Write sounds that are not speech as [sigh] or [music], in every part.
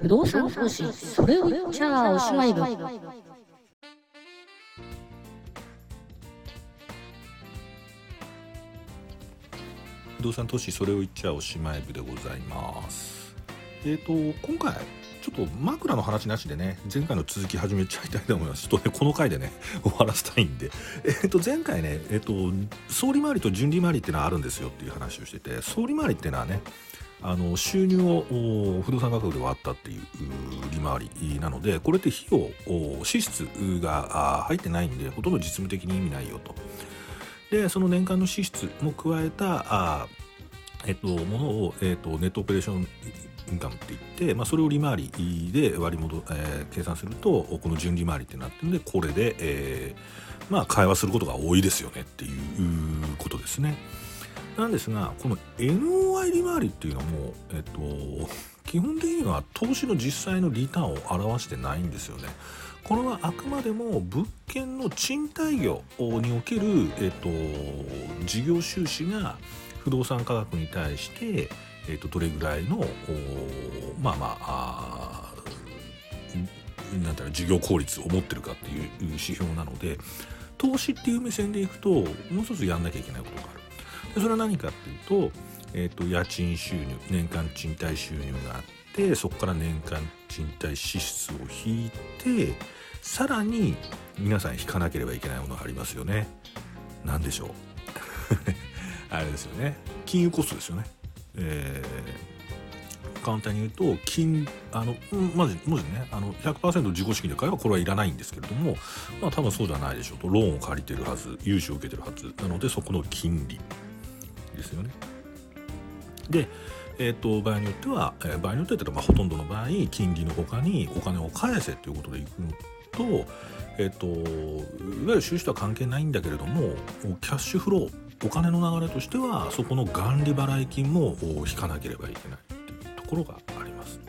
不動産投資それを言っちゃおしまい部不動産投資それを言っちゃおしまい部でございます。えっ、ー、と今回ちょっと枕の話なしでね前回の続き始めちゃいたいと思います。ちょっとねこの回でね終わらせたいんで。えっ、ー、と前回ねえっ、ー、と総利回りと純利回りっていうのはあるんですよっていう話をしてて総利回りっていうのはねあの収入を不動産価格で割ったっていう利回りなのでこれって費用支出が入ってないんでほとんど実務的に意味ないよとでその年間の支出も加えたあ、えっと、ものを、えっと、ネットオペレーションインカムって言って、まあ、それを利回りで割り戻、えー、計算するとこの純利回りってなってるんでこれで、えー、まあ会話することが多いですよねっていうことですね。なんですがこの NOI 利回りっていうのも、えっと、基本的には投資の実際のリターンを表してないんですよね。これはあくまでも物件の賃貸業における、えっと、事業収支が不動産価格に対して、えっと、どれぐらいのまあまあなんていう事業効率を持ってるかっていう指標なので投資っていう目線でいくともう一つやんなきゃいけないことがある。でそれは何かっていうと,、えーと、家賃収入年間賃貸収入があってそこから年間賃貸支出を引いてさらに皆さん引かなければいけないものがありますよね。何でしょう [laughs] あれですよね金融コストですよね。えー、簡単に言うと金あの、うん、まずまずねあの100%自己資金で買えばこれはいらないんですけれどもまあ多分そうじゃないでしょうとローンを借りてるはず融資を受けてるはずなのでそこの金利ですよね。で、えーと、場合によっては、えー、場合によってはまあほとんどの場合金利のほかにお金を返せということでいくのと,、えーと、いわゆる収支とは関係ないんだけれどもキャッシュフローお金の流れとしてはそこの元利払い金も引かなければいけないっていうところがあります。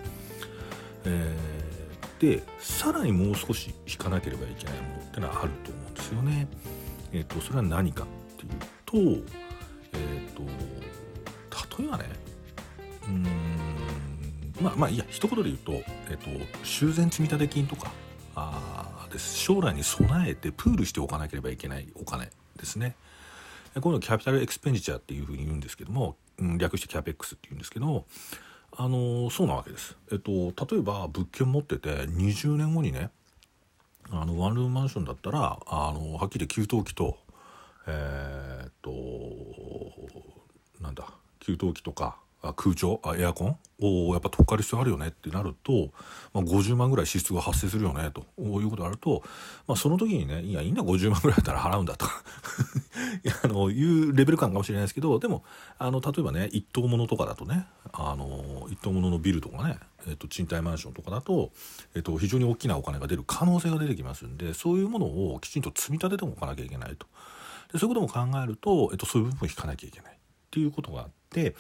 えー、でさらにもう少し引かなければいけないものってのはあると思うんですよね。えーとそれは何かっていうとえっ、ー、と例えばねうんまあまあいや一言で言うと,、えーと、修繕積立金とかあです将来に備えてプールしておかなければいけないお金ですね。このキャピタルエクスペンディチャーっていうふうに言うんですけども、うん、略してキャペックスって言うんですけどあのそうなわけです。えっと例えば物件持ってて20年後にねあのワンルームマンションだったらあのはっきり給湯器とえー、っとなんだ給湯器とか空調あエアコン？をやっぱ取っ替える必要あるよねってなると、まあ、50万ぐらい支出が発生するよねということがあると、まあ、その時にねいやいいんだ50万ぐらいだったら払うんだと。[laughs] あのいうレベル感かもしれないですけどでもあの例えばね一棟物とかだとねあの一棟物のビルとかね、えっと、賃貸マンションとかだと、えっと、非常に大きなお金が出る可能性が出てきますんでそういうものをきちんと積み立てておかなきゃいけないと。でそういうことも考えると、えっと、そういう部分を引かなきゃいけない。っていうことがあって、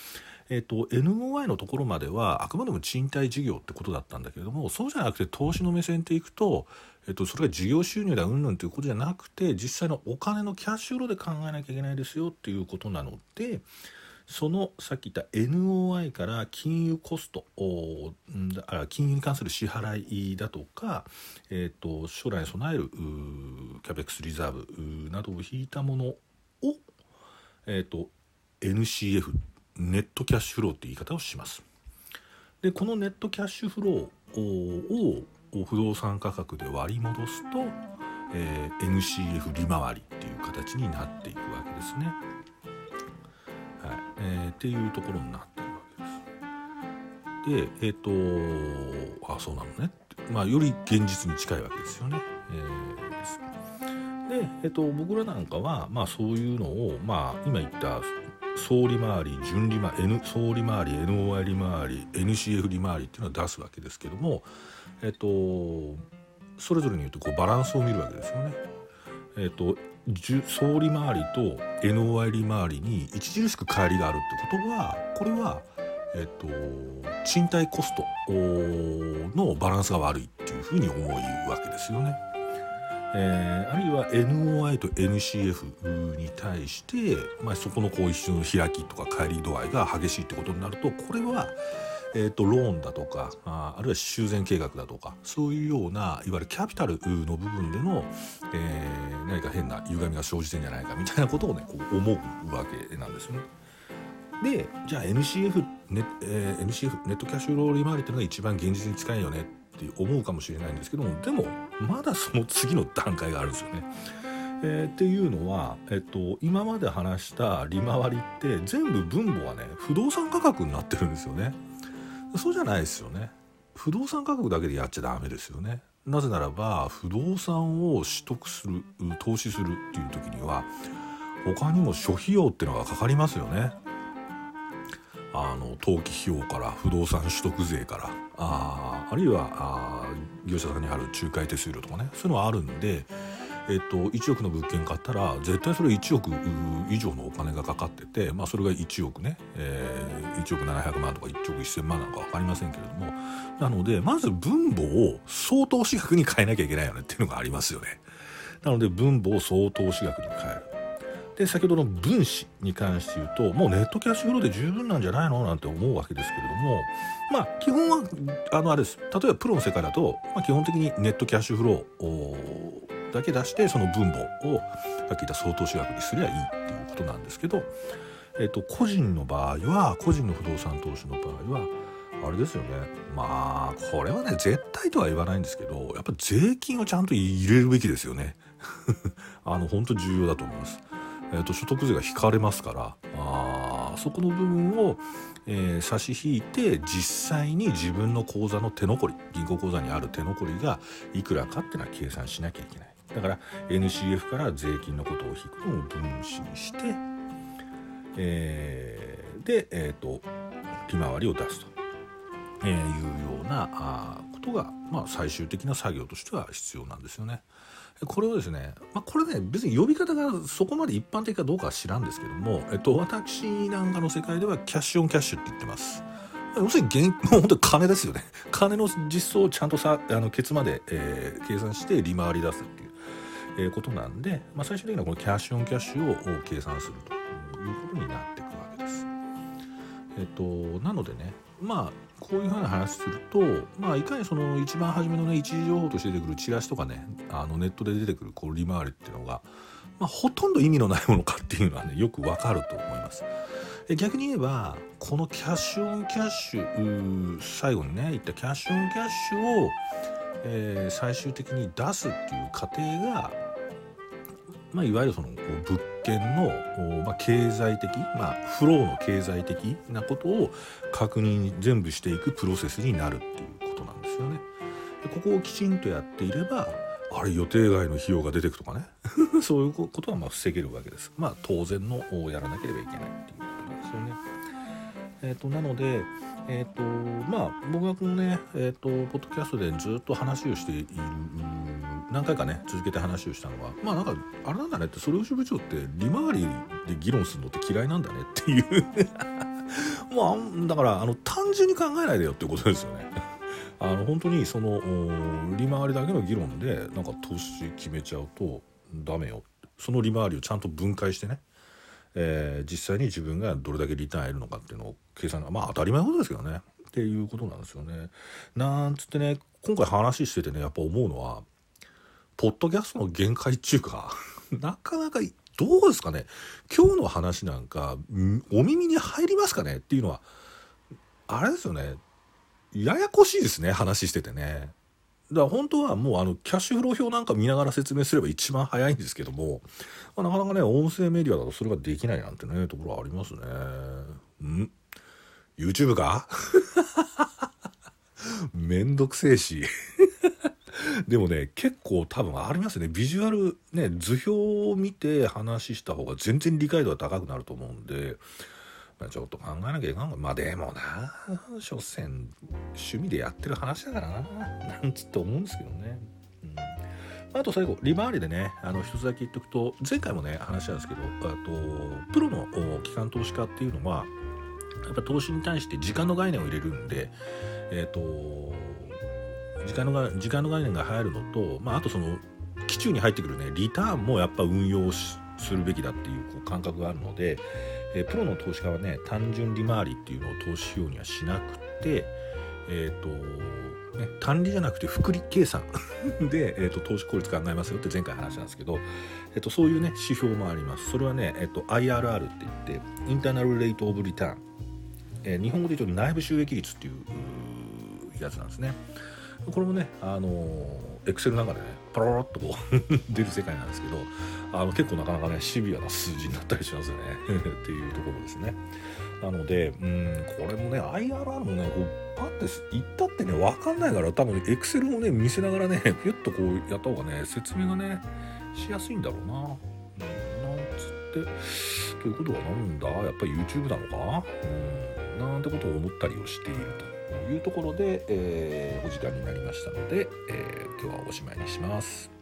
えっと、NOI のところまではあくまでも賃貸事業ってことだったんだけれどもそうじゃなくて投資の目線でいくと、えっと、それが事業収入だうんぬんということじゃなくて実際のお金のキャッシュフローで考えなきゃいけないですよっていうことなので。そのさっき言った NOI から金融コスト金融に関する支払いだとか、えーと、将来に備えるキャペックスリザーブなどを引いたものを、えーと、NCF ネットキャッシュフローって言い方をします。でこのネットキャッシュフローを不動産価格で割り戻すと、えー、NCF 利回りっていう形になっていくわけですね。はいえー、っていうところになってるわけです。でえっ、ー、とあそうなのねまあより現実に近いわけですよね。えー、ですで、えっ、ー、と僕らなんかはまあそういうのをまあ今言った総利回り純利回り N 総利回り NOI 利回り NCF 利回りっていうのを出すわけですけどもえっ、とそれぞれによってこうバランスを見るわけですよね。えっ、と総利回りと NOI 利回りに著しく乖離があるってことはこれは、えっと、賃貸コストのバランスが悪いっていうふうに思うわけですよね。えー、あるいは NOI と NCF に対して、まあ、そこのこう一種の開きとか乖離度合いが激しいってことになるとこれは、えーと、ローンだとかああるいは修繕計画だとかそういうようないわゆるキャピタルの部分での、えー、何か変な歪みが生じてんじゃないかみたいなことをねこう思うわけなんですよね。でじゃあ NCF ネ,、えー、NCF ネットキャッシュロー利回りっていうのが一番現実に近いよねって思うかもしれないんですけどもでもまだその次の段階があるんですよね。えー、っていうのは、えっと、今まで話した利回りって全部分母はね不動産価格になってるんですよね。そうじゃないですよね。不動産価格だけでやっちゃダメですよね。なぜならば不動産を取得する投資するっていう時には他にも諸費用っていうのがかかりますよね。あの登記費用から不動産取得税からああるいはあ業者さんにある仲介手数料とかねそういうのはあるんでえっと、1億の物件買ったら絶対それ1億以上のお金がかかってて、まあ、それが1億ね、えー、1億700万とか1億1000万なのか分かりませんけれどもなのでまず分母を相当資額に変えなきゃいけないよねっていうのがありますよね。なので分母を相当資額に変える。で先ほどの分子に関して言うともうネットキャッシュフローで十分なんじゃないの？なんて思うわけですけれどもまあ基本はあのあれです。例えばプロの世界だと、まあ、基本的にネットキャッシュフローだけ出してその分母をさっき言った相当資額にすりゃいいっていうことなんですけど、えっと、個人の場合は個人の不動産投資の場合はあれですよね。まあこれはね絶対とは言わないんですけどやっぱ税金をちゃんと入れるべきですよね。[laughs] あの本当重要だと思います。えーと、所得税が引かれますからあそこの部分を、えー、差し引いて実際に自分の口座の手残り銀行口座にある手残りがいくらかっていうのは計算しなきゃいけない。だから NCF から税金のことを引くのを分子にして、えー、で、えーと、利回りを出すと、えー、いうようなあことが、まあ、最終的な作業としては必要なんですよね。これをですね、まあ、これね別に呼び方がそこまで一般的かどうかは知らんですけども、えっと、私なんかの世界ではキャッシュオンキャッシュって言ってます。要するに現 [laughs] もう本当に金ですよね金の実装をちゃんとさあのケツまで、えー、計算して利回り出すっていうえー、ことなんで、まあ、最終的にはこのキャッシュオンキャッシュを計算するということになっていくわけです。えっ、となのでねまあこういうふうな話すると、まあ、いかにその一番初めのね一時情報として出てくるチラシとかねあのネットで出てくるこう利回りっていうのが、まあ、ほとんど意味のないものかっていうのはねよくわかると思います。逆に言えばこのキャッシュオンキャッシュ最後にね言ったキャッシュオンキャッシュを、えー、最終的に出すっていう過程がまあ、いわゆるその物件の、まあ、経済的、まあ、フローの経済的なことを確認全部していくプロセスになるっていうことなんですよね。でここをきちんとやっていればあれ予定外の費用が出てくとかね [laughs] そういうことはまあ防げるわけです。まあ当然のやらなければいけないっていうことなんですよね。えーと、なので、えーとまあ、僕がこのね、えーと、ポッドキャストでずっと話をしている何回かね続けて話をしたのはまあなんかあれなんだねってそれを支部長って利回りで議論するのって嫌いなんだねっていう [laughs] まあだからあの単純に考えないでよってことですよね。[laughs] あの本当にその利回りだけの議論でなんか投資決めちゃうとダメよその利回りをちゃんと分解してねえー、実際に自分がどれだけリターン得るのかっていうのを計算がまあ当たり前のことですけどねっていうことなんですよね。なんつってね今回話しててねやっぱ思うのはポッドキャストの限界っていうか [laughs] なかなかどうですかね今日の話なんかお耳に入りますかねっていうのはあれですよねややこしいですね話しててね。だから本当はもうあのキャッシュフロー表なんか見ながら説明すれば一番早いんですけども、まあ、なかなかね音声メディアだとそれができないなんてねところありますね。ん ?YouTube か？[laughs] めんどくせえしでもね結構多分ありますね。ビジュアルね図表を見て話した方が全然理解度が高くなると思うんでちょっと考えなきゃいかんまあでもな所詮趣味でやってる話だからな。なんつって思うんですけどね。あと最後利回りでねあの一つだけ言っておくと前回もね話したんですけどあとプロの機関投資家っていうのはやっぱ投資に対して時間の概念を入れるんでえっ、ー、と時間の時間の概念が入るのと、まあ、あとその基中に入ってくるねリターンもやっぱ運用するべきだっていうこう感覚があるのでえプロの投資家はね単純利回りっていうのを投資費用にはしなくてえっ、とね、単利じゃなくて複利計算 [laughs] で、えーと、投資効率考えますよって前回話したんですけど、えーと、そういうね指標もあります。それはね、えーと、IRR って言ってインターナルレートオブリターン、えー、日本語で言うと内部収益率っていうやつなんですね。これもねあのエクセルなんかでねパラパラっとこう [laughs] 出る世界なんですけどあの結構なかなかねシビアな数字になったりしますよね。[laughs] っていうところですね。なのでうんこれもね IRR もねこうパッて言ったってね分かんないから多分エクセルもね見せながらねピュッとこうやった方がね説明がねしやすいんだろうな。うん、なんつって。ということはなんだ？やっぱり YouTube なのか？うんなんてことを思ったりをしていると。いうところで、えー、お時間になりましたので、えー、今日はおしまいにします。